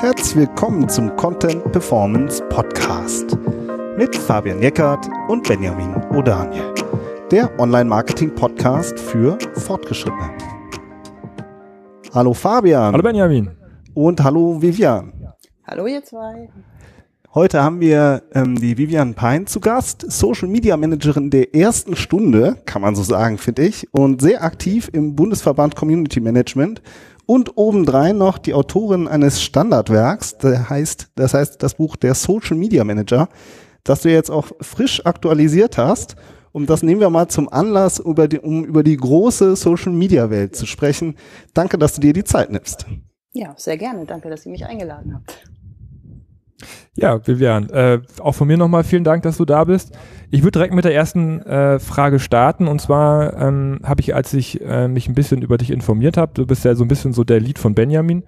Herzlich willkommen zum Content Performance Podcast mit Fabian Jeckert und Benjamin O'Daniel, der Online-Marketing-Podcast für Fortgeschrittene. Hallo Fabian. Hallo Benjamin. Und hallo Vivian. Hallo ihr zwei. Heute haben wir ähm, die Vivian Pein zu Gast, Social Media Managerin der ersten Stunde, kann man so sagen, finde ich, und sehr aktiv im Bundesverband Community Management und obendrein noch die Autorin eines Standardwerks, der heißt, das heißt das Buch Der Social Media Manager, das du jetzt auch frisch aktualisiert hast. Und das nehmen wir mal zum Anlass, über die, um über die große Social Media Welt zu sprechen. Danke, dass du dir die Zeit nimmst. Ja, sehr gerne. Danke, dass ihr mich eingeladen habt. Ja, Vivian, äh, auch von mir nochmal vielen Dank, dass du da bist. Ich würde direkt mit der ersten äh, Frage starten. Und zwar ähm, habe ich, als ich äh, mich ein bisschen über dich informiert habe, du bist ja so ein bisschen so der Lied von Benjamin,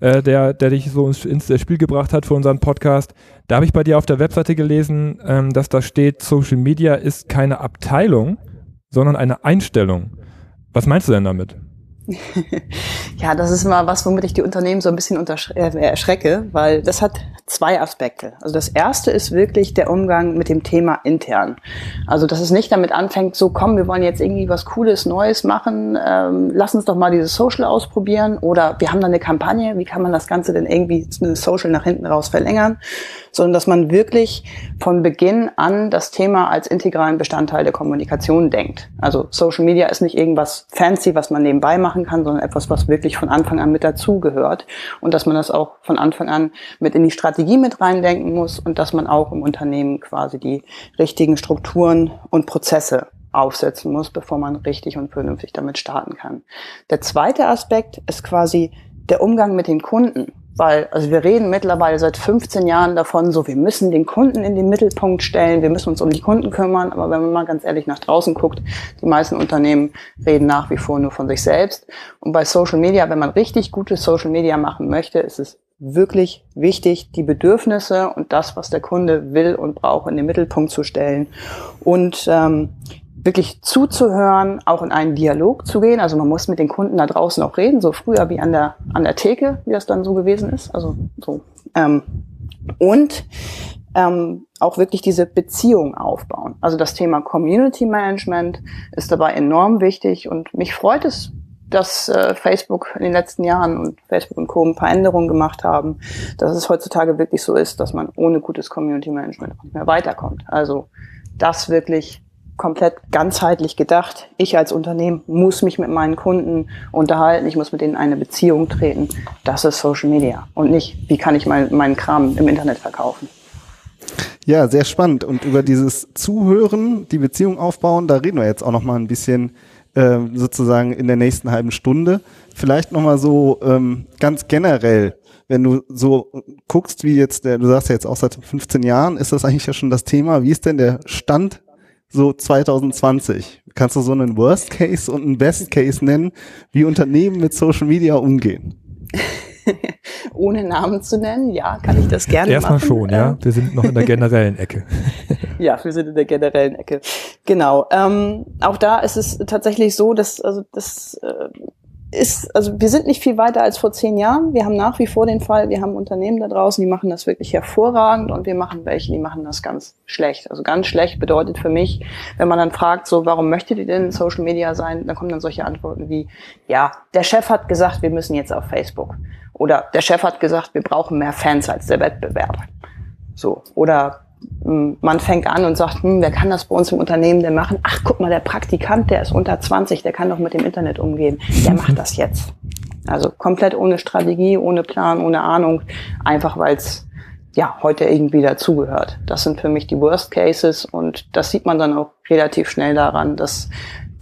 äh, der, der dich so ins, ins Spiel gebracht hat für unseren Podcast. Da habe ich bei dir auf der Webseite gelesen, ähm, dass da steht, Social Media ist keine Abteilung, sondern eine Einstellung. Was meinst du denn damit? ja, das ist mal was, womit ich die Unternehmen so ein bisschen äh, erschrecke, weil das hat zwei Aspekte. Also das erste ist wirklich der Umgang mit dem Thema intern. Also dass es nicht damit anfängt, so komm, wir wollen jetzt irgendwie was Cooles, Neues machen, ähm, lass uns doch mal dieses Social ausprobieren oder wir haben da eine Kampagne, wie kann man das Ganze denn irgendwie Social nach hinten raus verlängern, sondern dass man wirklich von Beginn an das Thema als integralen Bestandteil der Kommunikation denkt. Also Social Media ist nicht irgendwas fancy, was man nebenbei machen kann, sondern etwas, was wirklich von Anfang an mit dazugehört und dass man das auch von Anfang an mit in die Strategie mit reindenken muss und dass man auch im Unternehmen quasi die richtigen Strukturen und Prozesse aufsetzen muss, bevor man richtig und vernünftig damit starten kann. Der zweite Aspekt ist quasi der Umgang mit den Kunden. Weil, also wir reden mittlerweile seit 15 Jahren davon, so wir müssen den Kunden in den Mittelpunkt stellen, wir müssen uns um die Kunden kümmern, aber wenn man mal ganz ehrlich nach draußen guckt, die meisten Unternehmen reden nach wie vor nur von sich selbst. Und bei Social Media, wenn man richtig gutes Social Media machen möchte, ist es wirklich wichtig, die Bedürfnisse und das, was der Kunde will und braucht, in den Mittelpunkt zu stellen. Und ähm, wirklich zuzuhören, auch in einen Dialog zu gehen. Also man muss mit den Kunden da draußen auch reden, so früher wie an der, an der Theke, wie das dann so gewesen ist. Also so. Ähm, und ähm, auch wirklich diese Beziehung aufbauen. Also das Thema Community Management ist dabei enorm wichtig und mich freut es, dass äh, Facebook in den letzten Jahren und Facebook und Co. ein paar Änderungen gemacht haben, dass es heutzutage wirklich so ist, dass man ohne gutes Community Management nicht mehr weiterkommt. Also das wirklich komplett ganzheitlich gedacht. Ich als Unternehmen muss mich mit meinen Kunden unterhalten, ich muss mit denen eine Beziehung treten. Das ist Social Media und nicht, wie kann ich mein, meinen Kram im Internet verkaufen. Ja, sehr spannend. Und über dieses Zuhören, die Beziehung aufbauen, da reden wir jetzt auch noch mal ein bisschen äh, sozusagen in der nächsten halben Stunde. Vielleicht noch mal so ähm, ganz generell, wenn du so guckst, wie jetzt der, du sagst ja jetzt auch seit 15 Jahren, ist das eigentlich ja schon das Thema. Wie ist denn der Stand so 2020? Kannst du so einen Worst Case und einen Best Case nennen, wie Unternehmen mit Social Media umgehen? Ohne Namen zu nennen, ja, kann ich das gerne Erstmal machen. schon, ja. Ähm. Wir sind noch in der generellen Ecke. ja, wir sind in der generellen Ecke. Genau. Ähm, auch da ist es tatsächlich so, dass also das äh, ist, also wir sind nicht viel weiter als vor zehn Jahren. Wir haben nach wie vor den Fall, wir haben Unternehmen da draußen, die machen das wirklich hervorragend und wir machen welche, die machen das ganz schlecht. Also ganz schlecht bedeutet für mich, wenn man dann fragt, so, warum möchtet ihr denn in Social Media sein? Dann kommen dann solche Antworten wie, ja, der Chef hat gesagt, wir müssen jetzt auf Facebook. Oder der Chef hat gesagt, wir brauchen mehr Fans als der Wettbewerb. So. Oder man fängt an und sagt, hm, wer kann das bei uns im Unternehmen denn machen? Ach, guck mal, der Praktikant, der ist unter 20, der kann doch mit dem Internet umgehen. Der macht das jetzt. Also komplett ohne Strategie, ohne Plan, ohne Ahnung, einfach weil es ja heute irgendwie dazugehört. Das sind für mich die Worst Cases und das sieht man dann auch relativ schnell daran, dass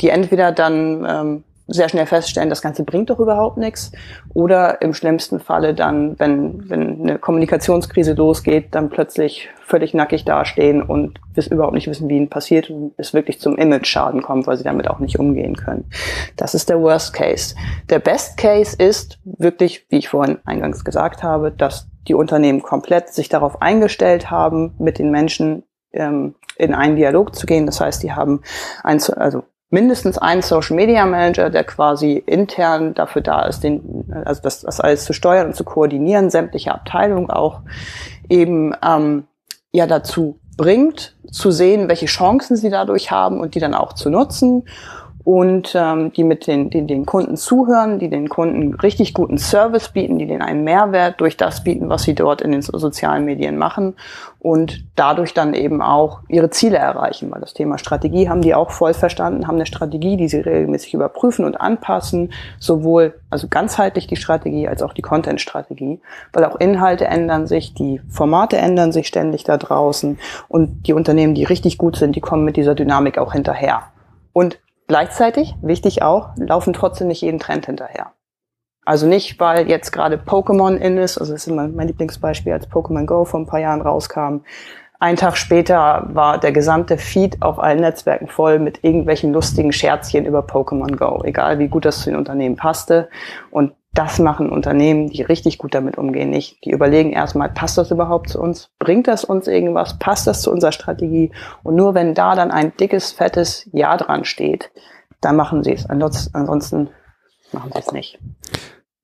die entweder dann ähm, sehr schnell feststellen, das Ganze bringt doch überhaupt nichts. Oder im schlimmsten Falle dann, wenn, wenn eine Kommunikationskrise losgeht, dann plötzlich völlig nackig dastehen und bis überhaupt nicht wissen, wie ihnen passiert und es wirklich zum Image-Schaden kommt, weil sie damit auch nicht umgehen können. Das ist der Worst Case. Der Best Case ist wirklich, wie ich vorhin eingangs gesagt habe, dass die Unternehmen komplett sich darauf eingestellt haben, mit den Menschen ähm, in einen Dialog zu gehen. Das heißt, die haben ein, also mindestens einen Social Media Manager, der quasi intern dafür da ist, den, also das, das alles zu steuern und zu koordinieren, sämtliche Abteilungen auch eben ähm, ja dazu bringt, zu sehen, welche Chancen sie dadurch haben und die dann auch zu nutzen und ähm, die mit den, den, den Kunden zuhören, die den Kunden richtig guten Service bieten, die denen einen Mehrwert durch das bieten, was sie dort in den sozialen Medien machen und dadurch dann eben auch ihre Ziele erreichen, weil das Thema Strategie haben die auch voll verstanden, haben eine Strategie, die sie regelmäßig überprüfen und anpassen, sowohl also ganzheitlich die Strategie als auch die Content-Strategie, weil auch Inhalte ändern sich, die Formate ändern sich ständig da draußen und die Unternehmen, die richtig gut sind, die kommen mit dieser Dynamik auch hinterher. Und Gleichzeitig, wichtig auch, laufen trotzdem nicht jeden Trend hinterher. Also nicht, weil jetzt gerade Pokémon in ist, also das ist immer mein Lieblingsbeispiel, als Pokémon Go vor ein paar Jahren rauskam. Ein Tag später war der gesamte Feed auf allen Netzwerken voll mit irgendwelchen lustigen Scherzchen über Pokémon Go, egal wie gut das zu den Unternehmen passte. Und das machen Unternehmen, die richtig gut damit umgehen, nicht. Die überlegen erstmal, passt das überhaupt zu uns? Bringt das uns irgendwas? Passt das zu unserer Strategie? Und nur wenn da dann ein dickes, fettes Ja dran steht, dann machen sie es. Ansonsten machen sie es nicht.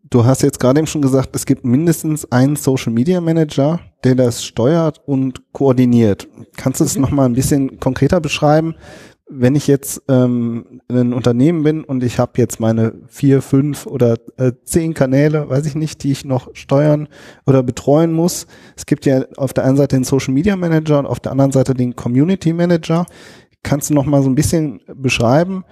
Du hast jetzt gerade eben schon gesagt, es gibt mindestens einen Social Media Manager, der das steuert und koordiniert. Kannst du es mhm. noch mal ein bisschen konkreter beschreiben? Wenn ich jetzt ähm, ein Unternehmen bin und ich habe jetzt meine vier, fünf oder äh, zehn Kanäle, weiß ich nicht, die ich noch steuern oder betreuen muss. Es gibt ja auf der einen Seite den Social Media Manager und auf der anderen Seite den Community Manager. Kannst du noch mal so ein bisschen beschreiben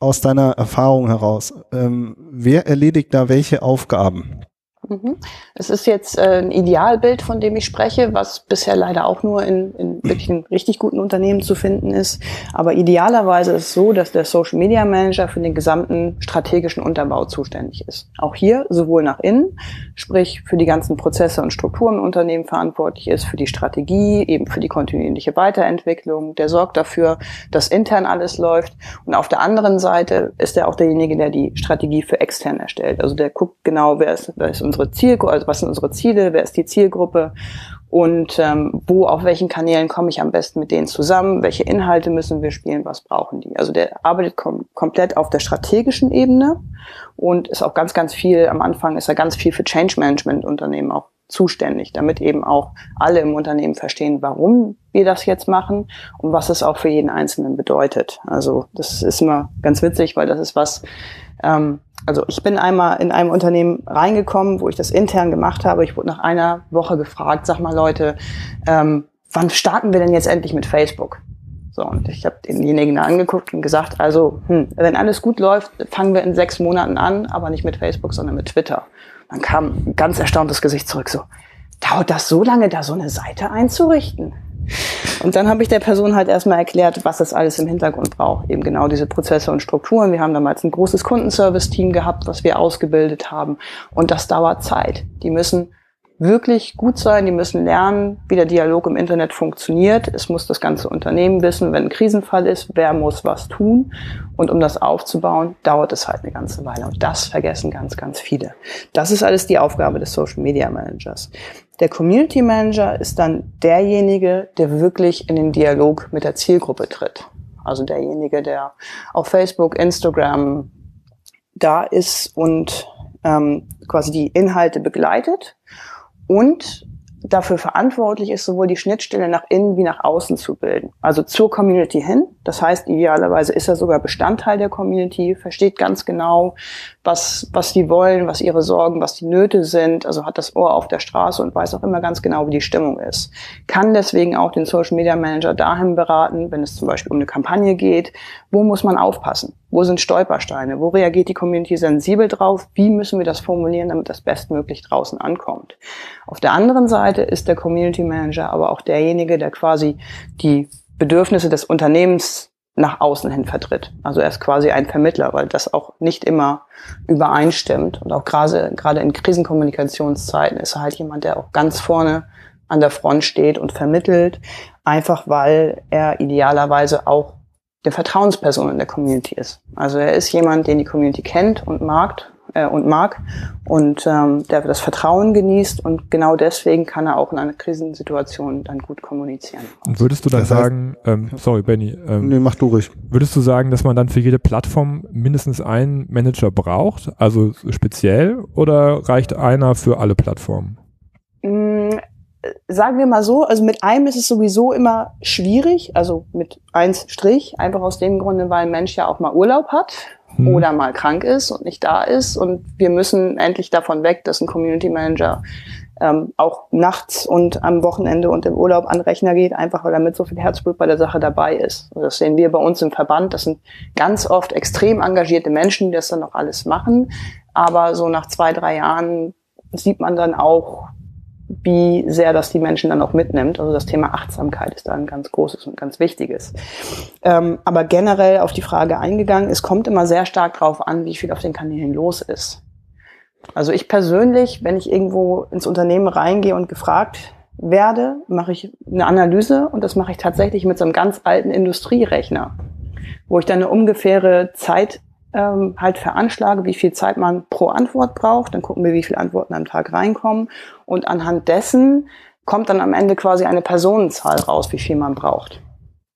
aus deiner Erfahrung heraus, ähm, wer erledigt da welche Aufgaben? Mhm. Es ist jetzt äh, ein Idealbild, von dem ich spreche, was bisher leider auch nur in, in wirklich richtig guten Unternehmen zu finden ist. Aber idealerweise ist es so, dass der Social Media Manager für den gesamten strategischen Unterbau zuständig ist. Auch hier sowohl nach innen, sprich für die ganzen Prozesse und Strukturen im Unternehmen verantwortlich ist, für die Strategie, eben für die kontinuierliche Weiterentwicklung. Der sorgt dafür, dass intern alles läuft. Und auf der anderen Seite ist er auch derjenige, der die Strategie für extern erstellt. Also der guckt genau, wer ist, wer ist unsere unsere Zielgruppe, also was sind unsere Ziele, wer ist die Zielgruppe und ähm, wo, auf welchen Kanälen komme ich am besten mit denen zusammen, welche Inhalte müssen wir spielen, was brauchen die. Also der arbeitet kom komplett auf der strategischen Ebene und ist auch ganz, ganz viel, am Anfang ist er ganz viel für Change Management Unternehmen auch zuständig, damit eben auch alle im Unternehmen verstehen, warum wir das jetzt machen und was es auch für jeden Einzelnen bedeutet. Also das ist immer ganz witzig, weil das ist was, ähm, also ich bin einmal in einem Unternehmen reingekommen, wo ich das intern gemacht habe. Ich wurde nach einer Woche gefragt, sag mal Leute, ähm, wann starten wir denn jetzt endlich mit Facebook? So, und ich habe denjenigen angeguckt und gesagt, also, hm, wenn alles gut läuft, fangen wir in sechs Monaten an, aber nicht mit Facebook, sondern mit Twitter. Dann kam ein ganz erstauntes Gesicht zurück, so, dauert das so lange, da so eine Seite einzurichten? Und dann habe ich der Person halt erstmal erklärt, was das alles im Hintergrund braucht. Eben genau diese Prozesse und Strukturen. Wir haben damals ein großes Kundenservice-Team gehabt, was wir ausgebildet haben. Und das dauert Zeit. Die müssen wirklich gut sein. Die müssen lernen, wie der Dialog im Internet funktioniert. Es muss das ganze Unternehmen wissen, wenn ein Krisenfall ist, wer muss was tun. Und um das aufzubauen, dauert es halt eine ganze Weile. Und das vergessen ganz, ganz viele. Das ist alles die Aufgabe des Social Media Managers. Der Community Manager ist dann derjenige, der wirklich in den Dialog mit der Zielgruppe tritt. Also derjenige, der auf Facebook, Instagram da ist und ähm, quasi die Inhalte begleitet und dafür verantwortlich ist, sowohl die Schnittstelle nach innen wie nach außen zu bilden. Also zur Community hin. Das heißt, idealerweise ist er sogar Bestandteil der Community, versteht ganz genau, was, was die wollen, was ihre Sorgen, was die Nöte sind, also hat das Ohr auf der Straße und weiß auch immer ganz genau, wie die Stimmung ist. Kann deswegen auch den Social Media Manager dahin beraten, wenn es zum Beispiel um eine Kampagne geht, wo muss man aufpassen? Wo sind Stolpersteine? Wo reagiert die Community sensibel drauf? Wie müssen wir das formulieren, damit das bestmöglich draußen ankommt? Auf der anderen Seite ist der Community Manager aber auch derjenige, der quasi die Bedürfnisse des Unternehmens nach außen hin vertritt. Also er ist quasi ein Vermittler, weil das auch nicht immer übereinstimmt. Und auch gerade, gerade in Krisenkommunikationszeiten ist er halt jemand, der auch ganz vorne an der Front steht und vermittelt, einfach weil er idealerweise auch der Vertrauensperson in der Community ist. Also er ist jemand, den die Community kennt und mag äh, und mag und ähm, der das Vertrauen genießt und genau deswegen kann er auch in einer Krisensituation dann gut kommunizieren. Und würdest du dann das heißt, sagen, ähm, sorry Benny, ähm, nee, mach du ruhig. Würdest du sagen, dass man dann für jede Plattform mindestens einen Manager braucht, also speziell, oder reicht einer für alle Plattformen? Sagen wir mal so, also mit einem ist es sowieso immer schwierig, also mit eins Strich, einfach aus dem Grunde, weil ein Mensch ja auch mal Urlaub hat hm. oder mal krank ist und nicht da ist und wir müssen endlich davon weg, dass ein Community Manager ähm, auch nachts und am Wochenende und im Urlaub an Rechner geht, einfach weil er mit so viel Herzblut bei der Sache dabei ist. Und das sehen wir bei uns im Verband. Das sind ganz oft extrem engagierte Menschen, die das dann noch alles machen. Aber so nach zwei, drei Jahren sieht man dann auch, wie sehr das die Menschen dann auch mitnimmt. Also das Thema Achtsamkeit ist da ein ganz großes und ganz wichtiges. Ähm, aber generell auf die Frage eingegangen, es kommt immer sehr stark darauf an, wie viel auf den Kanälen los ist. Also ich persönlich, wenn ich irgendwo ins Unternehmen reingehe und gefragt werde, mache ich eine Analyse und das mache ich tatsächlich mit so einem ganz alten Industrierechner, wo ich dann eine ungefähre Zeit ähm, halt veranschlage, wie viel Zeit man pro Antwort braucht. Dann gucken wir, wie viele Antworten am Tag reinkommen. Und anhand dessen kommt dann am Ende quasi eine Personenzahl raus, wie viel man braucht.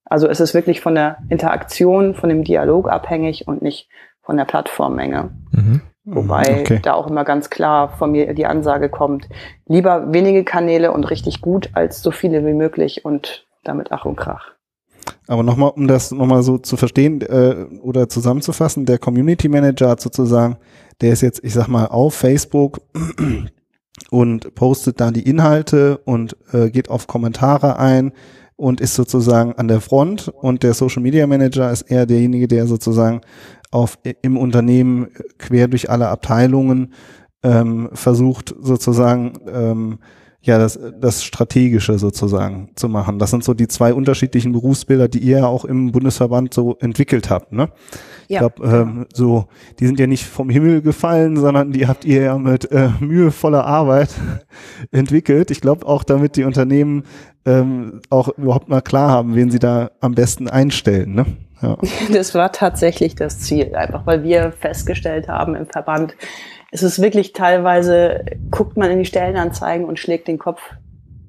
Also es ist wirklich von der Interaktion, von dem Dialog abhängig und nicht von der Plattformmenge. Mhm. Wobei okay. da auch immer ganz klar von mir die Ansage kommt, lieber wenige Kanäle und richtig gut als so viele wie möglich und damit Ach und Krach. Aber nochmal, um das nochmal so zu verstehen äh, oder zusammenzufassen, der Community Manager hat sozusagen, der ist jetzt, ich sag mal, auf Facebook und postet da die Inhalte und äh, geht auf Kommentare ein und ist sozusagen an der Front. Und der Social Media Manager ist eher derjenige, der sozusagen auf im Unternehmen quer durch alle Abteilungen ähm, versucht sozusagen ähm, ja, das, das Strategische sozusagen zu machen. Das sind so die zwei unterschiedlichen Berufsbilder, die ihr ja auch im Bundesverband so entwickelt habt. Ne? Ich ja, glaube, ähm, so, die sind ja nicht vom Himmel gefallen, sondern die habt ihr ja mit äh, mühevoller Arbeit entwickelt. Ich glaube auch, damit die Unternehmen ähm, auch überhaupt mal klar haben, wen sie da am besten einstellen. Ne? Ja. Das war tatsächlich das Ziel, einfach weil wir festgestellt haben im Verband, es ist wirklich teilweise, guckt man in die Stellenanzeigen und schlägt den Kopf,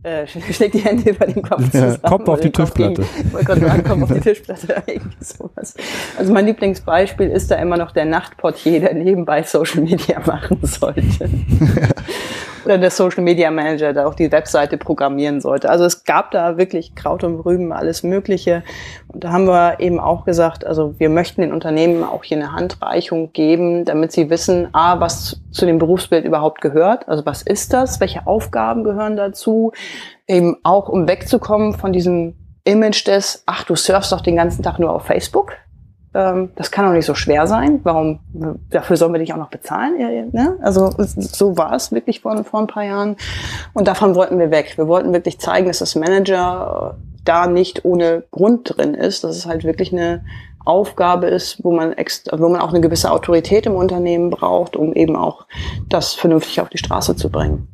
äh, schlägt die Hände über den Kopf zusammen. Ja, Kopf auf die Tischplatte. Ich wollte sagen, Kopf auf die Tischplatte, irgendwie sowas. Also mein Lieblingsbeispiel ist da immer noch der Nachtportier, der nebenbei Social Media machen sollte. Oder der Social Media Manager, der auch die Webseite programmieren sollte. Also es gab da wirklich Kraut und Rüben, alles Mögliche. Und da haben wir eben auch gesagt, also wir möchten den Unternehmen auch hier eine Handreichung geben, damit sie wissen, a, was zu dem Berufsbild überhaupt gehört. Also was ist das? Welche Aufgaben gehören dazu? Eben auch, um wegzukommen von diesem Image des, ach, du surfst doch den ganzen Tag nur auf Facebook das kann doch nicht so schwer sein. Warum, dafür sollen wir dich auch noch bezahlen? Ne? Also so war es wirklich vor, vor ein paar Jahren. Und davon wollten wir weg. Wir wollten wirklich zeigen, dass das Manager da nicht ohne Grund drin ist, dass es halt wirklich eine Aufgabe ist, wo man, extra, wo man auch eine gewisse Autorität im Unternehmen braucht, um eben auch das vernünftig auf die Straße zu bringen.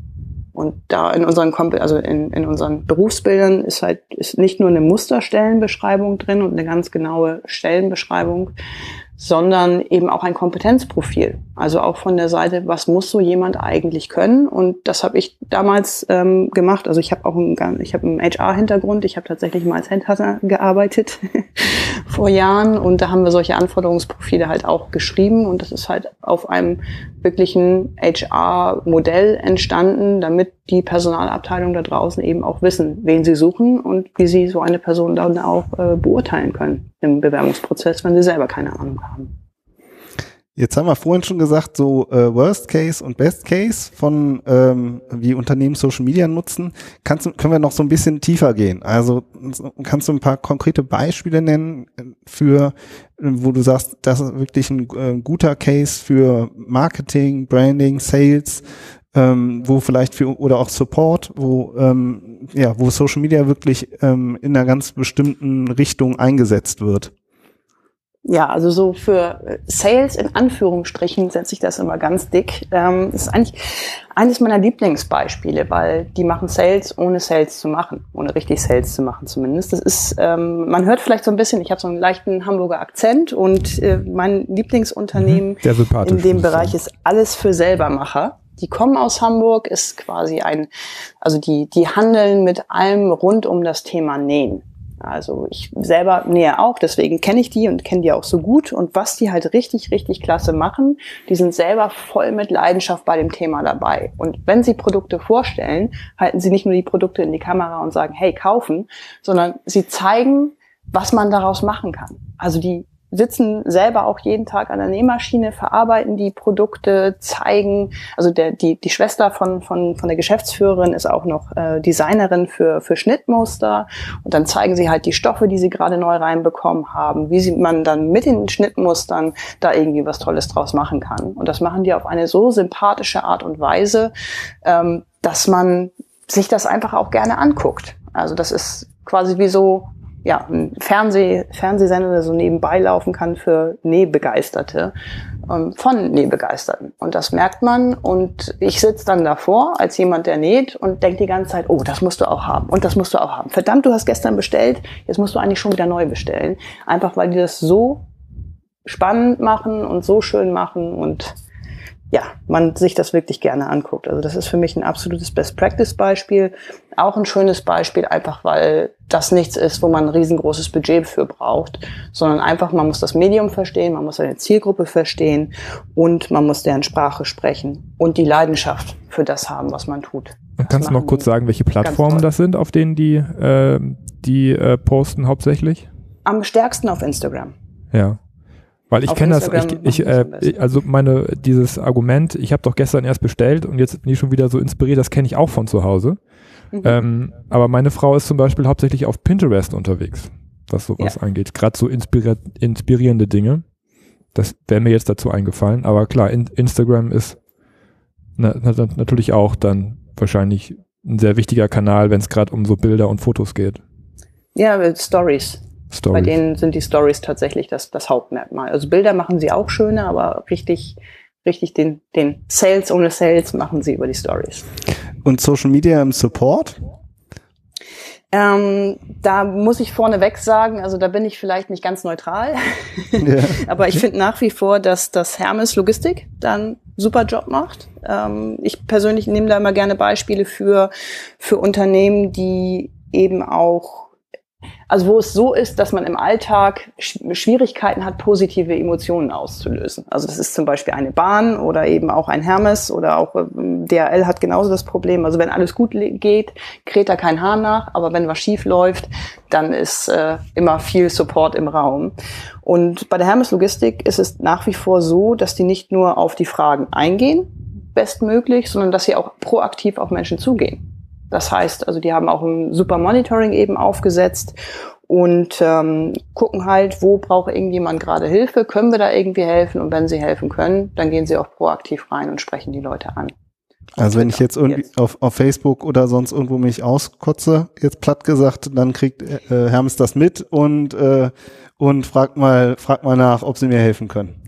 Und da in unseren, also in, in unseren Berufsbildern ist halt ist nicht nur eine Musterstellenbeschreibung drin und eine ganz genaue Stellenbeschreibung, sondern eben auch ein Kompetenzprofil. Also auch von der Seite, was muss so jemand eigentlich können? Und das habe ich damals ähm, gemacht. Also ich habe auch einen, ich habe einen HR-Hintergrund. Ich habe tatsächlich mal als Handhunter gearbeitet vor Jahren und da haben wir solche Anforderungsprofile halt auch geschrieben und das ist halt auf einem wirklichen HR-Modell entstanden, damit die Personalabteilung da draußen eben auch wissen, wen sie suchen und wie sie so eine Person dann auch äh, beurteilen können im Bewerbungsprozess, wenn sie selber keine Ahnung haben. Jetzt haben wir vorhin schon gesagt, so äh, Worst Case und Best Case von ähm, wie Unternehmen Social Media nutzen. Kannst können wir noch so ein bisschen tiefer gehen? Also kannst du ein paar konkrete Beispiele nennen äh, für, wo du sagst, das ist wirklich ein äh, guter Case für Marketing, Branding, Sales, ähm, wo vielleicht für oder auch Support, wo ähm, ja, wo Social Media wirklich ähm, in einer ganz bestimmten Richtung eingesetzt wird. Ja, also so für Sales in Anführungsstrichen setze ich das immer ganz dick. Ähm, das ist eigentlich eines meiner Lieblingsbeispiele, weil die machen Sales, ohne Sales zu machen, ohne richtig Sales zu machen zumindest. Das ist, ähm, man hört vielleicht so ein bisschen, ich habe so einen leichten Hamburger Akzent und äh, mein Lieblingsunternehmen mhm, in dem Bereich ist alles für Selbermacher. Die kommen aus Hamburg, ist quasi ein, also die, die handeln mit allem rund um das Thema Nähen. Also ich selber nähe auch, deswegen kenne ich die und kenne die auch so gut. Und was die halt richtig, richtig klasse machen, die sind selber voll mit Leidenschaft bei dem Thema dabei. Und wenn sie Produkte vorstellen, halten sie nicht nur die Produkte in die Kamera und sagen, hey, kaufen, sondern sie zeigen, was man daraus machen kann. Also die sitzen selber auch jeden Tag an der Nähmaschine, verarbeiten die Produkte, zeigen, also der, die, die Schwester von, von, von der Geschäftsführerin ist auch noch äh, Designerin für, für Schnittmuster und dann zeigen sie halt die Stoffe, die sie gerade neu reinbekommen haben, wie sie, man dann mit den Schnittmustern da irgendwie was Tolles draus machen kann. Und das machen die auf eine so sympathische Art und Weise, ähm, dass man sich das einfach auch gerne anguckt. Also das ist quasi wie so ja, ein Fernseh, Fernsehsender, der so nebenbei laufen kann für Nähbegeisterte, ähm, von Nähbegeisterten. Und das merkt man. Und ich sitze dann davor als jemand, der näht und denke die ganze Zeit, oh, das musst du auch haben und das musst du auch haben. Verdammt, du hast gestern bestellt, jetzt musst du eigentlich schon wieder neu bestellen. Einfach weil die das so spannend machen und so schön machen und ja, man sich das wirklich gerne anguckt. Also das ist für mich ein absolutes Best-Practice-Beispiel. Auch ein schönes Beispiel, einfach weil das nichts ist, wo man ein riesengroßes Budget für braucht, sondern einfach, man muss das Medium verstehen, man muss seine Zielgruppe verstehen und man muss deren Sprache sprechen und die Leidenschaft für das haben, was man tut. Das Kannst du noch kurz sagen, welche Plattformen das sind, auf denen die, äh, die äh, posten hauptsächlich? Am stärksten auf Instagram. Ja. Weil ich kenne das, ich, ich, äh, also meine, dieses Argument, ich habe doch gestern erst bestellt und jetzt bin ich schon wieder so inspiriert, das kenne ich auch von zu Hause. Mhm. Ähm, aber meine Frau ist zum Beispiel hauptsächlich auf Pinterest unterwegs, was sowas ja. angeht. Gerade so inspiri inspirierende Dinge. Das wäre mir jetzt dazu eingefallen. Aber klar, in, Instagram ist na, na, natürlich auch dann wahrscheinlich ein sehr wichtiger Kanal, wenn es gerade um so Bilder und Fotos geht. Ja, Stories. Stories. Bei denen sind die Stories tatsächlich das, das Hauptmerkmal. Also Bilder machen sie auch schöner, aber richtig, richtig den, den Sales ohne Sales machen sie über die Stories. Und Social Media im Support? Ähm, da muss ich vorneweg sagen, also da bin ich vielleicht nicht ganz neutral, ja. aber ich finde nach wie vor, dass das Hermes Logistik dann super Job macht. Ähm, ich persönlich nehme da immer gerne Beispiele für, für Unternehmen, die eben auch also wo es so ist, dass man im Alltag Schwierigkeiten hat, positive Emotionen auszulösen. Also das ist zum Beispiel eine Bahn oder eben auch ein Hermes oder auch ähm, DHL hat genauso das Problem. Also wenn alles gut geht, kräht da kein Hahn nach, aber wenn was schief läuft, dann ist äh, immer viel Support im Raum. Und bei der Hermes Logistik ist es nach wie vor so, dass die nicht nur auf die Fragen eingehen, bestmöglich, sondern dass sie auch proaktiv auf Menschen zugehen. Das heißt, also die haben auch ein super Monitoring eben aufgesetzt und ähm, gucken halt, wo braucht irgendjemand gerade Hilfe, können wir da irgendwie helfen und wenn sie helfen können, dann gehen sie auch proaktiv rein und sprechen die Leute an. Also wenn ich jetzt irgendwie jetzt. Auf, auf Facebook oder sonst irgendwo mich auskotze, jetzt platt gesagt, dann kriegt äh, Hermes das mit und äh, und fragt mal fragt mal nach, ob sie mir helfen können.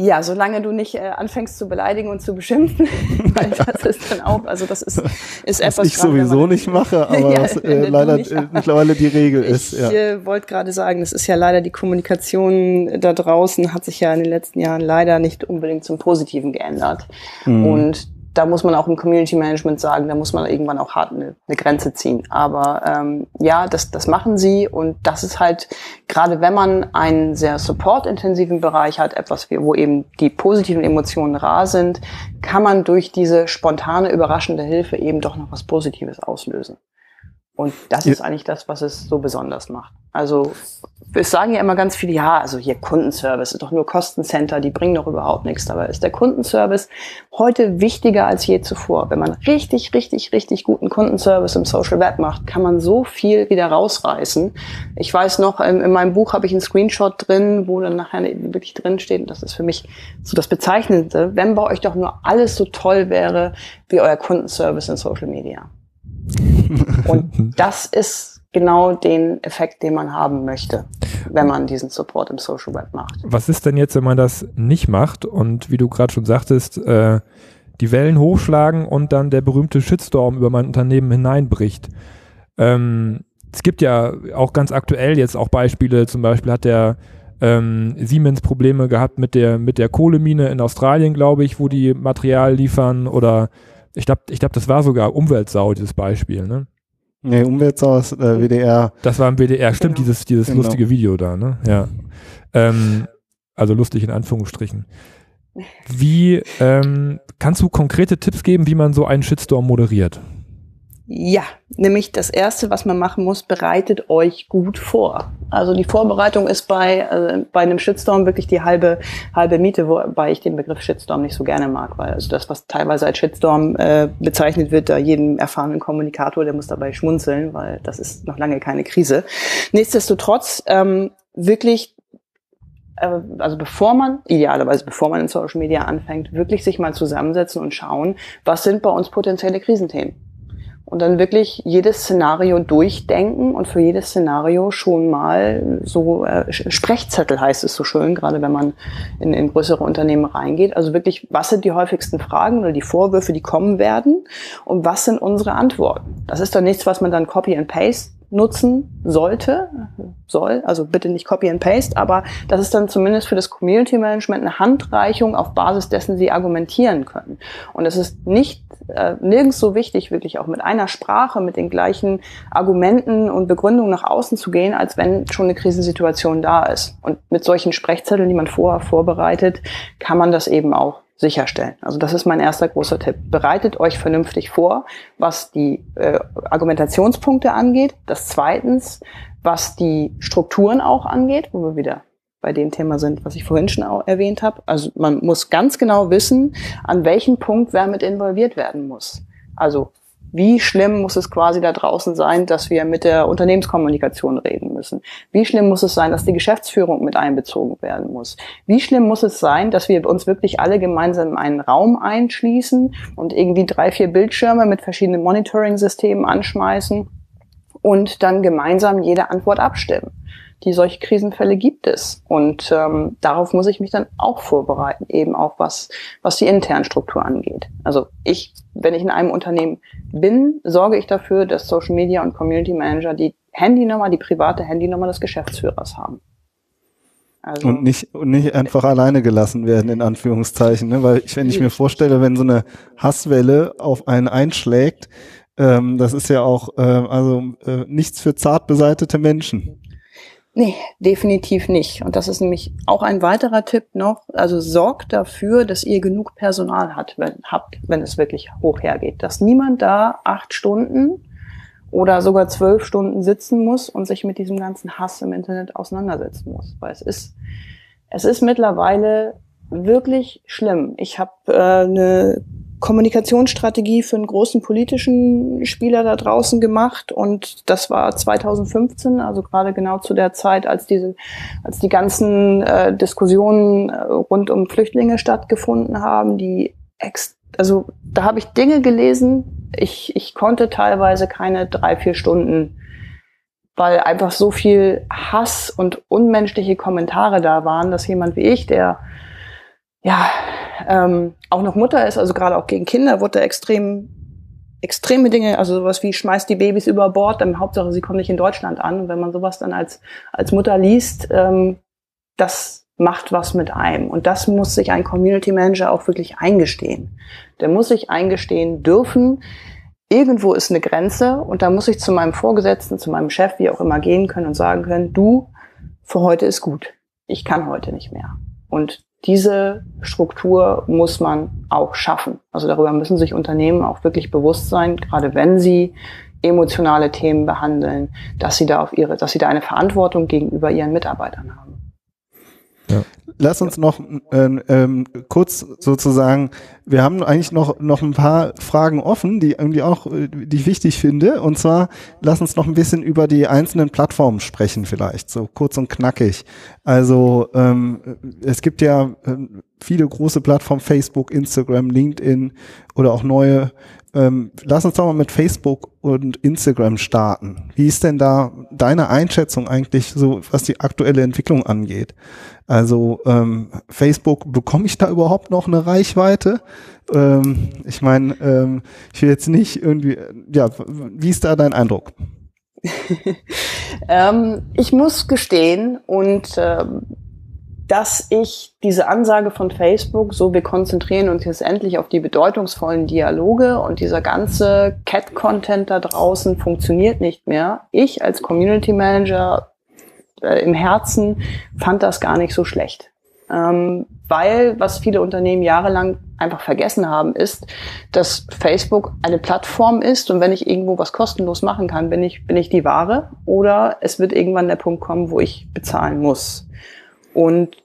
Ja, solange du nicht äh, anfängst zu beleidigen und zu beschimpfen, weil das ist dann auch, also das ist, ist etwas. Was ich sowieso nicht mache, aber ja, was äh, leider nicht, äh, mittlerweile die Regel ich, ist. Ja. Ich äh, wollte gerade sagen, das ist ja leider die Kommunikation da draußen hat sich ja in den letzten Jahren leider nicht unbedingt zum Positiven geändert. Mhm. Und da muss man auch im Community Management sagen, da muss man irgendwann auch hart eine, eine Grenze ziehen. Aber ähm, ja, das, das machen sie und das ist halt, gerade wenn man einen sehr supportintensiven Bereich hat, etwas, wo eben die positiven Emotionen rar sind, kann man durch diese spontane, überraschende Hilfe eben doch noch was Positives auslösen. Und das ist eigentlich das, was es so besonders macht. Also es sagen ja immer ganz viele, ja, also hier Kundenservice ist doch nur Kostencenter, die bringen doch überhaupt nichts. Dabei ist der Kundenservice heute wichtiger als je zuvor. Wenn man richtig, richtig, richtig guten Kundenservice im Social Web macht, kann man so viel wieder rausreißen. Ich weiß noch, in meinem Buch habe ich einen Screenshot drin, wo dann nachher wirklich drin steht, und das ist für mich so das Bezeichnende, wenn bei euch doch nur alles so toll wäre wie euer Kundenservice in Social Media. Und das ist genau den Effekt, den man haben möchte, wenn man diesen Support im Social Web macht. Was ist denn jetzt, wenn man das nicht macht und wie du gerade schon sagtest, äh, die Wellen hochschlagen und dann der berühmte Shitstorm über mein Unternehmen hineinbricht? Ähm, es gibt ja auch ganz aktuell jetzt auch Beispiele, zum Beispiel hat der ähm, Siemens Probleme gehabt mit der, mit der Kohlemine in Australien, glaube ich, wo die Material liefern oder ich glaube, ich glaub, das war sogar Umweltsau, dieses Beispiel, ne? Nee, Umweltsau ist äh, WDR. Das war im WDR, stimmt, Genau. dieses, dieses Genau. lustige Video da, ne? Ja. Ähm, also lustig in Anführungsstrichen. Wie ähm, kannst du konkrete Tipps geben, wie man so einen Shitstorm moderiert? Ja, nämlich das Erste, was man machen muss, bereitet euch gut vor. Also die Vorbereitung ist bei, äh, bei einem Shitstorm wirklich die halbe, halbe Miete, wobei ich den Begriff Shitstorm nicht so gerne mag, weil also das, was teilweise als Shitstorm äh, bezeichnet wird, da jedem erfahrenen Kommunikator, der muss dabei schmunzeln, weil das ist noch lange keine Krise. Nichtsdestotrotz ähm, wirklich äh, also bevor man, idealerweise bevor man in Social Media anfängt, wirklich sich mal zusammensetzen und schauen, was sind bei uns potenzielle Krisenthemen. Und dann wirklich jedes Szenario durchdenken und für jedes Szenario schon mal so äh, Sprechzettel heißt es so schön, gerade wenn man in, in größere Unternehmen reingeht. Also wirklich, was sind die häufigsten Fragen oder die Vorwürfe, die kommen werden und was sind unsere Antworten? Das ist dann nichts, was man dann Copy and Paste nutzen sollte, soll, also bitte nicht Copy and Paste, aber das ist dann zumindest für das Community Management eine Handreichung, auf Basis dessen sie argumentieren können. Und es ist nicht äh, nirgends so wichtig, wirklich auch mit einer Sprache, mit den gleichen Argumenten und Begründungen nach außen zu gehen, als wenn schon eine Krisensituation da ist. Und mit solchen Sprechzetteln, die man vorher vorbereitet, kann man das eben auch sicherstellen. Also das ist mein erster großer Tipp. Bereitet euch vernünftig vor, was die äh, Argumentationspunkte angeht. Das zweitens, was die Strukturen auch angeht, wo wir wieder bei dem Thema sind, was ich vorhin schon auch erwähnt habe. Also man muss ganz genau wissen, an welchem Punkt wer mit involviert werden muss. Also wie schlimm muss es quasi da draußen sein, dass wir mit der Unternehmenskommunikation reden müssen? Wie schlimm muss es sein, dass die Geschäftsführung mit einbezogen werden muss? Wie schlimm muss es sein, dass wir uns wirklich alle gemeinsam in einen Raum einschließen und irgendwie drei, vier Bildschirme mit verschiedenen Monitoring-Systemen anschmeißen und dann gemeinsam jede Antwort abstimmen? Die solche Krisenfälle gibt es. Und ähm, darauf muss ich mich dann auch vorbereiten, eben auch was, was die internen Struktur angeht. Also ich, wenn ich in einem Unternehmen bin, sorge ich dafür, dass Social Media und Community Manager die Handynummer, die private Handynummer des Geschäftsführers haben. Also, Und nicht, und nicht einfach alleine gelassen werden, in Anführungszeichen. Ne? Weil ich, wenn ich mir vorstelle, wenn so eine Hasswelle auf einen einschlägt, ähm, das ist ja auch äh, also äh, nichts für zart beseitete Menschen. Nee, definitiv nicht. Und das ist nämlich auch ein weiterer Tipp noch. Also sorgt dafür, dass ihr genug Personal hat, wenn, habt, wenn es wirklich hoch hergeht. Dass niemand da acht Stunden oder sogar zwölf Stunden sitzen muss und sich mit diesem ganzen Hass im Internet auseinandersetzen muss. Weil es ist, es ist mittlerweile wirklich schlimm. Ich habe äh, eine Kommunikationsstrategie für einen großen politischen Spieler da draußen gemacht. Und das war 2015, also gerade genau zu der Zeit, als diese, als die ganzen äh, Diskussionen äh, rund um Flüchtlinge stattgefunden haben, die ex also da habe ich Dinge gelesen, ich, ich konnte teilweise keine drei, vier Stunden, weil einfach so viel Hass und unmenschliche Kommentare da waren, dass jemand wie ich, der ja ähm, auch noch Mutter ist, also gerade auch gegen Kinder, wurde da extrem extreme Dinge, also sowas wie schmeißt die Babys über Bord, dann Hauptsache sie kommen nicht in Deutschland an. Und wenn man sowas dann als als Mutter liest, ähm, das macht was mit einem. Und das muss sich ein Community Manager auch wirklich eingestehen. Der muss sich eingestehen dürfen, irgendwo ist eine Grenze und da muss ich zu meinem Vorgesetzten, zu meinem Chef, wie auch immer gehen können und sagen können, du, für heute ist gut. Ich kann heute nicht mehr. Und diese Struktur muss man auch schaffen. Also darüber müssen sich Unternehmen auch wirklich bewusst sein, gerade wenn sie emotionale Themen behandeln, dass sie da auf ihre, dass sie da eine Verantwortung gegenüber ihren Mitarbeitern haben. Lass uns noch ähm, ähm, kurz sozusagen, wir haben eigentlich noch noch ein paar Fragen offen, die irgendwie auch, äh, die ich wichtig finde. Und zwar, lass uns noch ein bisschen über die einzelnen Plattformen sprechen, vielleicht so kurz und knackig. Also ähm, es gibt ja ähm, viele große Plattformen, Facebook, Instagram, LinkedIn oder auch neue. Ähm, lass uns doch mal mit Facebook und Instagram starten. Wie ist denn da deine Einschätzung eigentlich so, was die aktuelle Entwicklung angeht? Also ähm, Facebook, bekomme ich da überhaupt noch eine Reichweite? Ähm, ich meine, ähm, ich will jetzt nicht irgendwie, ja, wie ist da dein Eindruck? ähm, ich muss gestehen und ähm, dass ich diese Ansage von Facebook, so wir konzentrieren uns jetzt endlich auf die bedeutungsvollen Dialoge und dieser ganze Cat-Content da draußen funktioniert nicht mehr. Ich als Community Manager äh, im Herzen fand das gar nicht so schlecht. Ähm, weil was viele Unternehmen jahrelang einfach vergessen haben, ist, dass Facebook eine Plattform ist und wenn ich irgendwo was kostenlos machen kann, bin ich, bin ich die Ware oder es wird irgendwann der Punkt kommen, wo ich bezahlen muss. Und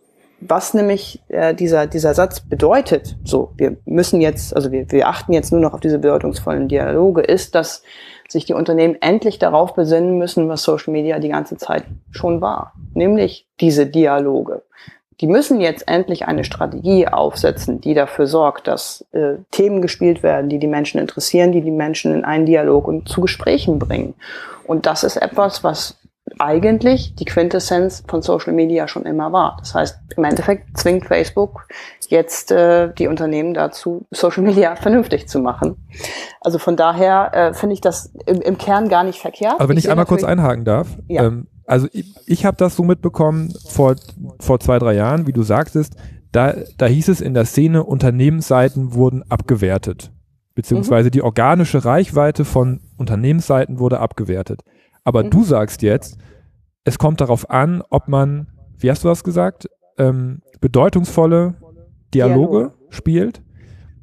was nämlich äh, dieser, dieser Satz bedeutet, so, wir müssen jetzt, also wir, wir achten jetzt nur noch auf diese bedeutungsvollen Dialoge, ist, dass sich die Unternehmen endlich darauf besinnen müssen, was Social Media die ganze Zeit schon war, nämlich diese Dialoge. Die müssen jetzt endlich eine Strategie aufsetzen, die dafür sorgt, dass äh, Themen gespielt werden, die die Menschen interessieren, die die Menschen in einen Dialog und zu Gesprächen bringen. Und das ist etwas, was eigentlich die Quintessenz von Social Media schon immer war. Das heißt, im Endeffekt zwingt Facebook jetzt äh, die Unternehmen dazu, Social Media vernünftig zu machen. Also von daher äh, finde ich das im, im, Kern gar nicht verkehrt. Aber wenn ich, ich einmal kurz einhaken darf, ja. ähm, also ich, ich habe das so mitbekommen vor, vor zwei, drei Jahren, wie du sagtest, da, da hieß es in der Szene, Unternehmensseiten wurden abgewertet. Beziehungsweise mhm. die organische Reichweite von Unternehmensseiten wurde abgewertet. Aber mhm. du sagst jetzt, es kommt darauf an, ob man, wie hast du das gesagt, ähm, bedeutungsvolle Dialoge Dialog. spielt.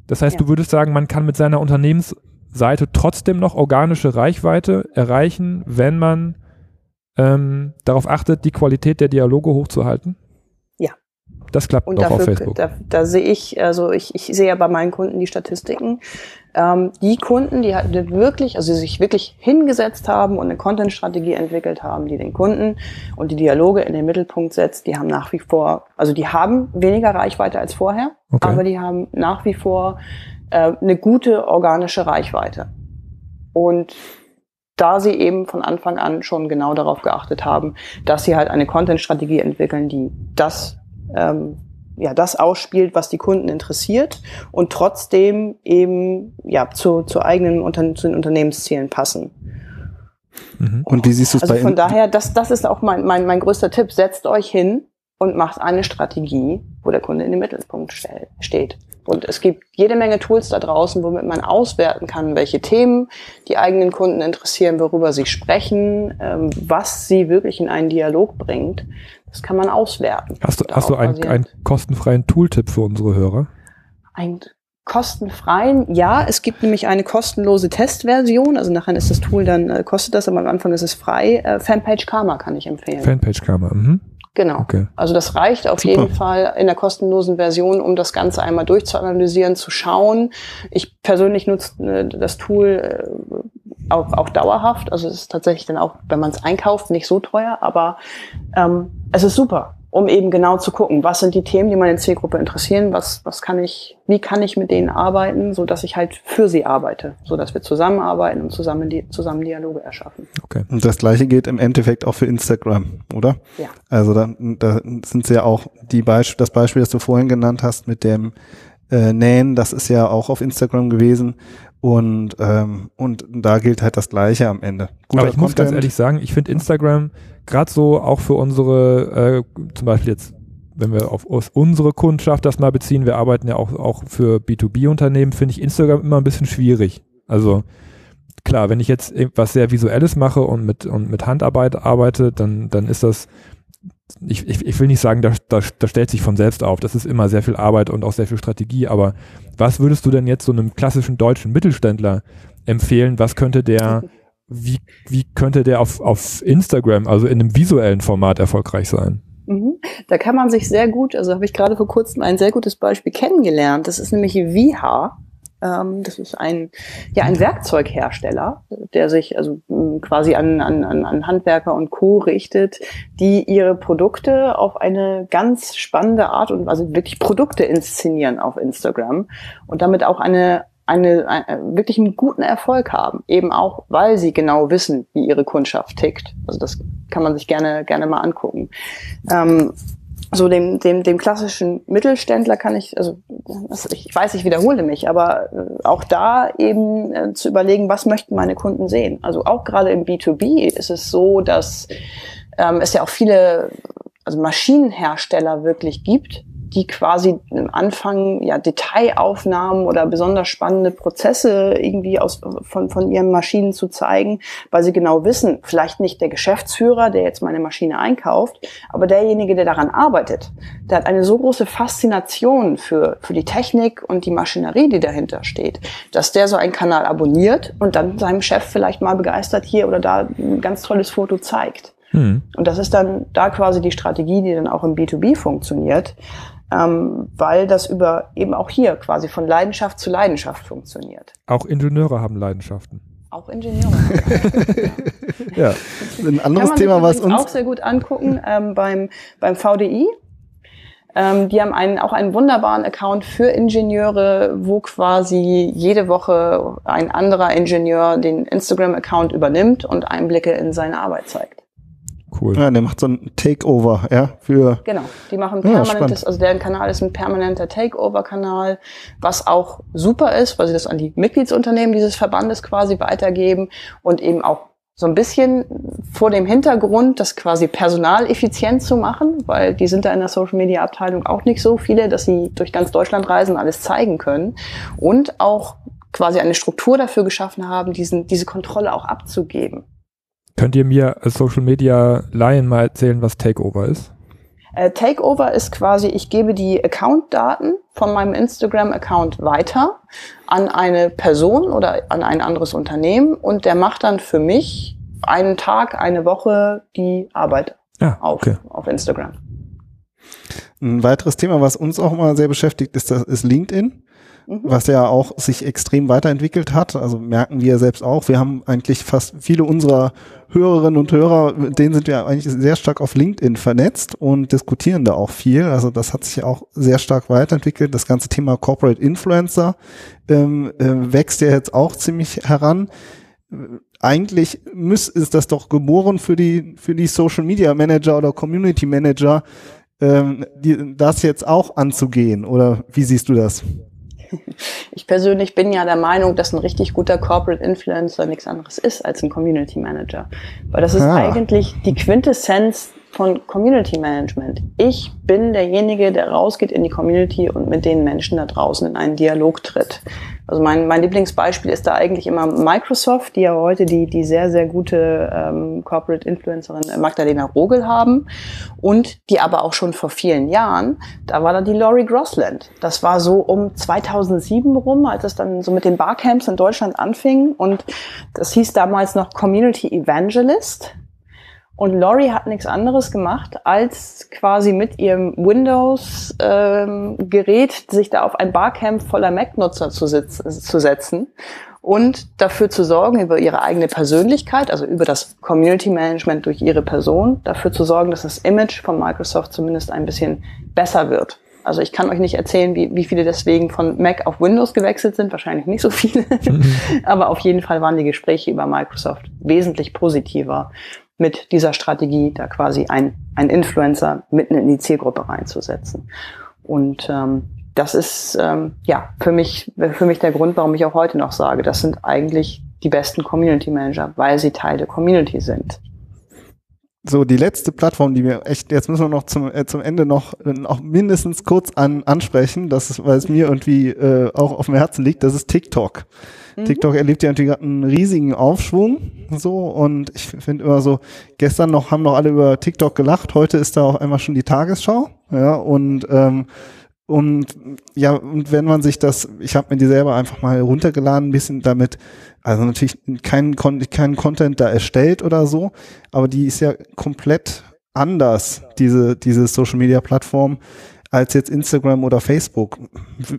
Das heißt, ja. du würdest sagen, man kann mit seiner Unternehmensseite trotzdem noch organische Reichweite erreichen, wenn man ähm, darauf achtet, die Qualität der Dialoge hochzuhalten? Ja. Das klappt und auch dafür, auf Facebook. Da, da sehe ich, also ich, ich sehe ja bei meinen Kunden die Statistiken. Ähm, die Kunden, die wirklich, also die sich wirklich hingesetzt haben und eine Content-Strategie entwickelt haben, die den Kunden und die Dialoge in den Mittelpunkt setzt, die haben nach wie vor, also die haben weniger Reichweite als vorher, okay. aber die haben nach wie vor äh, eine gute organische Reichweite. Und da sie eben von Anfang an schon genau darauf geachtet haben, dass sie halt eine Content-Strategie entwickeln, die das ähm, ja, das ausspielt, was die Kunden interessiert und trotzdem eben ja zu, zu eigenen Unter zu den Unternehmenszielen passen. Mhm. Und wie siehst du es also bei Von daher, das, das ist auch mein, mein, mein größter Tipp. Setzt euch hin und macht eine Strategie, wo der Kunde in den Mittelpunkt stell, steht. Und es gibt jede Menge Tools da draußen, womit man auswerten kann, welche Themen die eigenen Kunden interessieren, worüber sie sprechen, ähm, was sie wirklich in einen Dialog bringt. Das kann man auswerten. Hast du, hast du einen, einen kostenfreien Tooltip für unsere Hörer? Ein kostenfreien, ja, es gibt nämlich eine kostenlose Testversion, also nachher ist das Tool dann, äh, kostet das, aber am Anfang ist es frei. Äh, Fanpage Karma kann ich empfehlen. Fanpage Karma, mhm. Genau. Okay. Also das reicht auf Super. jeden Fall in der kostenlosen Version, um das Ganze einmal durchzuanalysieren, zu schauen. Ich persönlich nutze äh, das Tool äh, auch, auch dauerhaft. Also es ist tatsächlich dann auch, wenn man es einkauft, nicht so teuer, aber ähm, es ist super, um eben genau zu gucken, was sind die Themen, die meine Zielgruppe interessieren, was, was kann ich, wie kann ich mit denen arbeiten, so dass ich halt für sie arbeite, so dass wir zusammenarbeiten und zusammen, die, zusammen Dialoge erschaffen. Okay. Und das gleiche geht im Endeffekt auch für Instagram, oder? Ja. Also da, da sind ja auch die Beispiele, das Beispiel, das du vorhin genannt hast mit dem äh, Nähen, das ist ja auch auf Instagram gewesen. Und, ähm, und da gilt halt das Gleiche am Ende. Guter Aber ich muss ganz ehrlich sagen, ich finde Instagram gerade so auch für unsere, äh, zum Beispiel jetzt, wenn wir auf aus unsere Kundschaft das mal beziehen, wir arbeiten ja auch, auch für B2B-Unternehmen, finde ich Instagram immer ein bisschen schwierig. Also klar, wenn ich jetzt was sehr Visuelles mache und mit, und mit Handarbeit arbeite, dann, dann ist das ich, ich, ich will nicht sagen, da, da, da stellt sich von selbst auf. Das ist immer sehr viel Arbeit und auch sehr viel Strategie. Aber was würdest du denn jetzt so einem klassischen deutschen Mittelständler empfehlen? Was könnte der, wie, wie könnte der auf, auf Instagram, also in einem visuellen Format erfolgreich sein? Mhm. Da kann man sich sehr gut, also habe ich gerade vor kurzem ein sehr gutes Beispiel kennengelernt. Das ist nämlich Viha. Ähm, das ist ein, ja, ein Werkzeughersteller, der sich also quasi an, an, an Handwerker und Co. richtet, die ihre Produkte auf eine ganz spannende Art und also wirklich Produkte inszenieren auf Instagram und damit auch eine eine, eine, wirklich einen guten Erfolg haben, eben auch, weil sie genau wissen, wie ihre Kundschaft tickt. Also das kann man sich gerne gerne mal angucken. Ähm, so dem, dem, dem klassischen Mittelständler kann ich, also ich weiß, ich wiederhole mich, aber äh, auch da eben äh, zu überlegen, was möchten meine Kunden sehen. Also auch gerade im B2B ist es so, dass ähm, es ja auch viele also Maschinenhersteller wirklich gibt, die quasi anfangen, ja, Detailaufnahmen oder besonders spannende Prozesse irgendwie aus, von, von ihren Maschinen zu zeigen, weil sie genau wissen, vielleicht nicht der Geschäftsführer, der jetzt meine Maschine einkauft, aber derjenige, der daran arbeitet, der hat eine so große Faszination für, für die Technik und die Maschinerie, die dahinter steht, dass der so einen Kanal abonniert und dann seinem Chef vielleicht mal begeistert hier oder da ein ganz tolles Foto zeigt. Hm. Und das ist dann da quasi die Strategie, die dann auch im B2B funktioniert ähm, weil das über eben auch hier quasi von Leidenschaft zu Leidenschaft funktioniert. Auch Ingenieure haben Leidenschaften. Auch Ingenieure. haben ja. Ein anderes Thema, was uns auch sehr gut angucken ähm, beim beim VDI. Ähm, die haben einen, auch einen wunderbaren Account für Ingenieure, wo quasi jede Woche ein anderer Ingenieur den Instagram-Account übernimmt und Einblicke in seine Arbeit zeigt. Cool. Ja, der macht so ein Takeover, ja, für. Genau, die machen permanentes, ja, also deren Kanal ist ein permanenter Takeover-Kanal, was auch super ist, weil sie das an die Mitgliedsunternehmen dieses Verbandes quasi weitergeben und eben auch so ein bisschen vor dem Hintergrund, das quasi personaleffizient zu machen, weil die sind da in der Social Media Abteilung auch nicht so viele, dass sie durch ganz Deutschland reisen, alles zeigen können und auch quasi eine Struktur dafür geschaffen haben, diesen, diese Kontrolle auch abzugeben. Könnt ihr mir als Social Media Laien mal erzählen, was Takeover ist? Äh, Takeover ist quasi, ich gebe die Account-Daten von meinem Instagram-Account weiter an eine Person oder an ein anderes Unternehmen und der macht dann für mich einen Tag, eine Woche die Arbeit ja, ah, okay. auf, auf Instagram. Ein weiteres Thema, was uns auch mal sehr beschäftigt, ist, das, ist LinkedIn. Mhm. was ja auch sich extrem weiterentwickelt hat. Also merken wir selbst auch. Wir haben eigentlich fast viele unserer Hörerinnen und Hörer, mit denen sind wir eigentlich sehr stark auf LinkedIn vernetzt und diskutieren da auch viel. Also das hat sich auch sehr stark weiterentwickelt. Das ganze Thema Corporate Influencer ähm, äh, wächst ja jetzt auch ziemlich heran. Eigentlich muss, ist das doch geboren für die, für die Social Media Manager oder Community Manager, ähm, die, das jetzt auch anzugehen. Oder wie siehst du das? Ich persönlich bin ja der Meinung, dass ein richtig guter Corporate Influencer nichts anderes ist als ein Community Manager. Weil das ist ah. eigentlich die Quintessenz von Community Management. Ich bin derjenige, der rausgeht in die Community und mit den Menschen da draußen in einen Dialog tritt. Also mein, mein Lieblingsbeispiel ist da eigentlich immer Microsoft, die ja heute die, die sehr, sehr gute ähm, Corporate Influencerin Magdalena Rogel haben und die aber auch schon vor vielen Jahren, da war da die Laurie Grossland. Das war so um 2007 rum, als es dann so mit den Barcamps in Deutschland anfing und das hieß damals noch Community Evangelist. Und Lori hat nichts anderes gemacht, als quasi mit ihrem Windows-Gerät ähm, sich da auf ein Barcamp voller Mac-Nutzer zu, zu setzen und dafür zu sorgen, über ihre eigene Persönlichkeit, also über das Community Management durch ihre Person, dafür zu sorgen, dass das Image von Microsoft zumindest ein bisschen besser wird. Also ich kann euch nicht erzählen, wie, wie viele deswegen von Mac auf Windows gewechselt sind, wahrscheinlich nicht so viele, mhm. aber auf jeden Fall waren die Gespräche über Microsoft wesentlich positiver mit dieser Strategie, da quasi ein, ein Influencer mitten in die Zielgruppe reinzusetzen. Und ähm, das ist ähm, ja für mich, für mich der Grund, warum ich auch heute noch sage, das sind eigentlich die besten Community Manager, weil sie Teil der Community sind. So, die letzte Plattform, die wir echt, jetzt müssen wir noch zum, äh, zum Ende noch, noch mindestens kurz an, ansprechen, das ist, weil es mir irgendwie äh, auch auf dem Herzen liegt, das ist TikTok. Mhm. TikTok erlebt ja natürlich einen riesigen Aufschwung, so, und ich finde immer so, gestern noch, haben noch alle über TikTok gelacht, heute ist da auch einmal schon die Tagesschau, ja, und, ähm, und ja, und wenn man sich das, ich habe mir die selber einfach mal runtergeladen, ein bisschen damit, also natürlich keinen kein Content da erstellt oder so, aber die ist ja komplett anders, diese, diese Social Media Plattform als jetzt Instagram oder Facebook.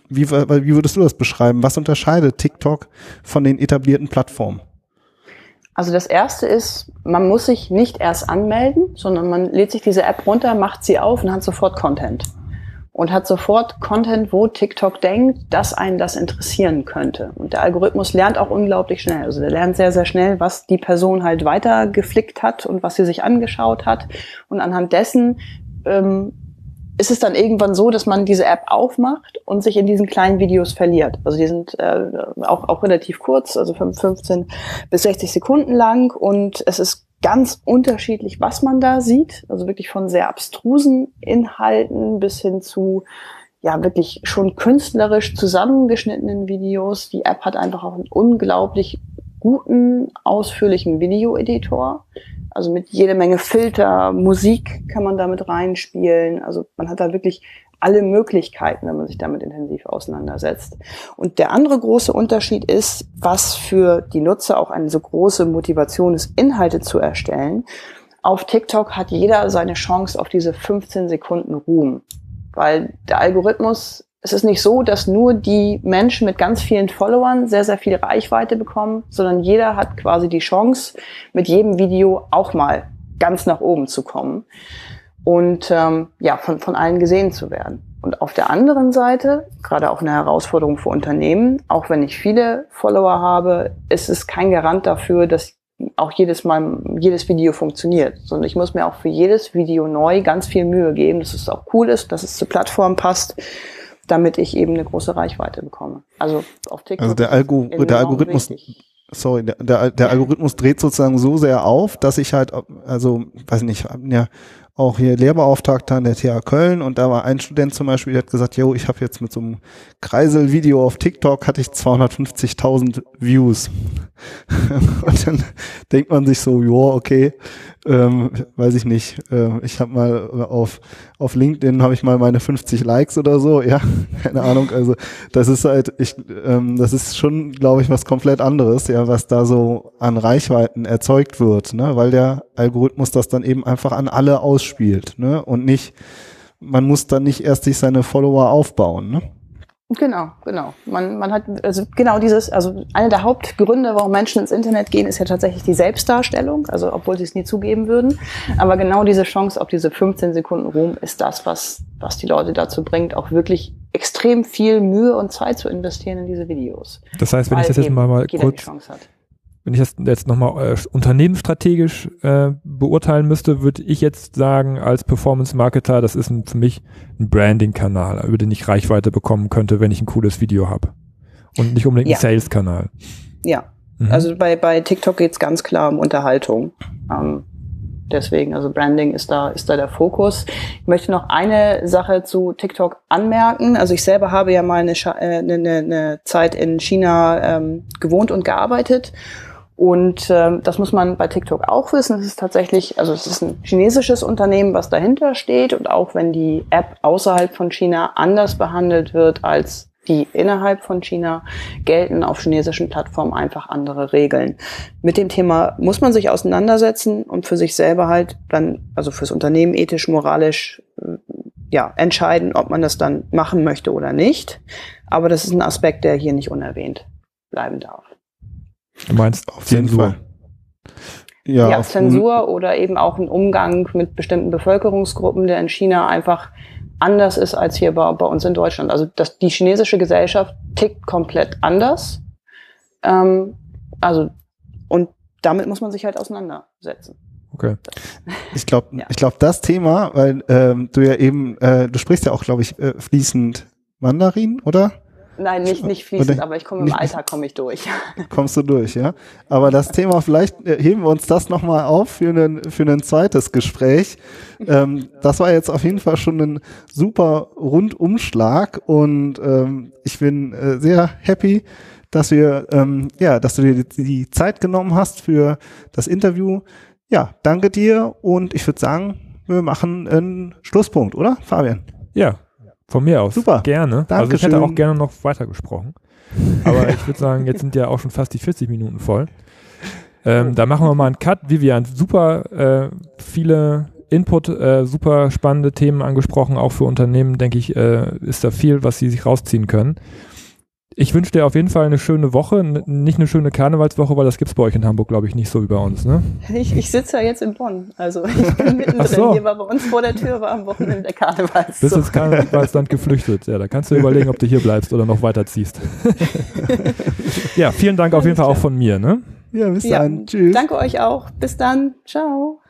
Wie, wie würdest du das beschreiben? Was unterscheidet TikTok von den etablierten Plattformen? Also das erste ist, man muss sich nicht erst anmelden, sondern man lädt sich diese App runter, macht sie auf und hat sofort Content. Und hat sofort Content, wo TikTok denkt, dass einen das interessieren könnte. Und der Algorithmus lernt auch unglaublich schnell. Also der lernt sehr, sehr schnell, was die Person halt weiter geflickt hat und was sie sich angeschaut hat. Und anhand dessen ähm, ist es dann irgendwann so, dass man diese App aufmacht und sich in diesen kleinen Videos verliert. Also die sind äh, auch, auch relativ kurz, also 15 bis 60 Sekunden lang und es ist ganz unterschiedlich, was man da sieht. Also wirklich von sehr abstrusen Inhalten bis hin zu ja wirklich schon künstlerisch zusammengeschnittenen Videos. Die App hat einfach auch einen unglaublich guten, ausführlichen Videoeditor. Also mit jede Menge Filter, Musik kann man damit reinspielen. Also man hat da wirklich alle Möglichkeiten, wenn man sich damit intensiv auseinandersetzt. Und der andere große Unterschied ist, was für die Nutzer auch eine so große Motivation ist, Inhalte zu erstellen. Auf TikTok hat jeder seine Chance auf diese 15 Sekunden Ruhm, weil der Algorithmus es ist nicht so, dass nur die Menschen mit ganz vielen Followern sehr, sehr viel Reichweite bekommen, sondern jeder hat quasi die Chance, mit jedem Video auch mal ganz nach oben zu kommen und ähm, ja, von, von allen gesehen zu werden. Und auf der anderen Seite, gerade auch eine Herausforderung für Unternehmen, auch wenn ich viele Follower habe, ist es kein Garant dafür, dass auch jedes Mal jedes Video funktioniert, sondern ich muss mir auch für jedes Video neu ganz viel Mühe geben, dass es auch cool ist, dass es zur Plattform passt damit ich eben eine große Reichweite bekomme. Also auf TikTok. Also der, Algo, der Algorithmus, wichtig. sorry, der, der, der Algorithmus dreht sozusagen so sehr auf, dass ich halt, also, weiß nicht, ja, auch hier Lehrbeauftragter an der TH Köln. Und da war ein Student zum Beispiel, der hat gesagt, yo, ich habe jetzt mit so einem Kreisel-Video auf TikTok hatte ich 250.000 Views. und dann denkt man sich so, jo, okay, ähm, weiß ich nicht, äh, ich habe mal auf, auf LinkedIn habe ich mal meine 50 Likes oder so, ja, keine Ahnung, also das ist halt, ich, ähm, das ist schon, glaube ich, was komplett anderes, ja, was da so an Reichweiten erzeugt wird, ne, weil der Algorithmus das dann eben einfach an alle ausspielt, ne, und nicht, man muss dann nicht erst sich seine Follower aufbauen, ne. Genau, genau. Man, man hat, also genau dieses, also einer der Hauptgründe, warum Menschen ins Internet gehen, ist ja tatsächlich die Selbstdarstellung, also obwohl sie es nie zugeben würden. Aber genau diese Chance auf diese 15 Sekunden Ruhm ist das, was, was die Leute dazu bringt, auch wirklich extrem viel Mühe und Zeit zu investieren in diese Videos. Das heißt, wenn ich das jetzt mal, mal kurz, wenn ich das jetzt nochmal äh, unternehmensstrategisch äh, beurteilen müsste, würde ich jetzt sagen, als Performance-Marketer, das ist ein, für mich ein Branding-Kanal, über den ich Reichweite bekommen könnte, wenn ich ein cooles Video habe. Und nicht unbedingt ja. ein Sales-Kanal. Ja, mhm. also bei, bei TikTok geht's ganz klar um Unterhaltung. Ähm, deswegen, also Branding ist da, ist da der Fokus. Ich möchte noch eine Sache zu TikTok anmerken. Also ich selber habe ja mal eine, äh, eine, eine Zeit in China ähm, gewohnt und gearbeitet. Und ähm, das muss man bei TikTok auch wissen. Es ist tatsächlich, also es ist ein chinesisches Unternehmen, was dahinter steht. Und auch wenn die App außerhalb von China anders behandelt wird als die innerhalb von China, gelten auf chinesischen Plattformen einfach andere Regeln. Mit dem Thema muss man sich auseinandersetzen und für sich selber halt dann, also fürs Unternehmen ethisch, moralisch, äh, ja, entscheiden, ob man das dann machen möchte oder nicht. Aber das ist ein Aspekt, der hier nicht unerwähnt bleiben darf. Du meinst auf Zensur? Ja, ja Zensur oder eben auch ein Umgang mit bestimmten Bevölkerungsgruppen, der in China einfach anders ist als hier bei, bei uns in Deutschland. Also das, die chinesische Gesellschaft tickt komplett anders. Ähm, also und damit muss man sich halt auseinandersetzen. Okay. Ich glaube, ja. ich glaube, das Thema, weil ähm, du ja eben, äh, du sprichst ja auch, glaube ich, äh, fließend Mandarin, oder? Nein, nicht, nicht fließend, aber ich komme im Alltag komme ich durch. Kommst du durch, ja? Aber das Thema, vielleicht äh, heben wir uns das nochmal auf für ein, für ein zweites Gespräch. Ähm, das war jetzt auf jeden Fall schon ein super Rundumschlag und ähm, ich bin äh, sehr happy, dass wir, ähm, ja, dass du dir die, die Zeit genommen hast für das Interview. Ja, danke dir und ich würde sagen, wir machen einen Schlusspunkt, oder, Fabian? Ja, von mir aus. Super. Gerne. Dankeschön. Also ich hätte auch gerne noch weiter gesprochen. Aber ich würde sagen, jetzt sind ja auch schon fast die 40 Minuten voll. Ähm, da machen wir mal einen Cut. Vivian, super äh, viele Input, äh, super spannende Themen angesprochen, auch für Unternehmen, denke ich, äh, ist da viel, was sie sich rausziehen können. Ich wünsche dir auf jeden Fall eine schöne Woche, nicht eine schöne Karnevalswoche, weil das gibt es bei euch in Hamburg, glaube ich, nicht so wie bei uns, ne? Ich, ich sitze ja jetzt in Bonn, also ich bin mittendrin. So. Hier war bei uns vor der Tür war am Wochenende der Karnevals. Bist ins Karnevalsland geflüchtet, ja, da kannst du überlegen, ob du hier bleibst oder noch weiterziehst. ja, vielen Dank auf jeden Fall auch von mir, ne? Ja, bis ja, dann. Tschüss. Danke euch auch. Bis dann. Ciao.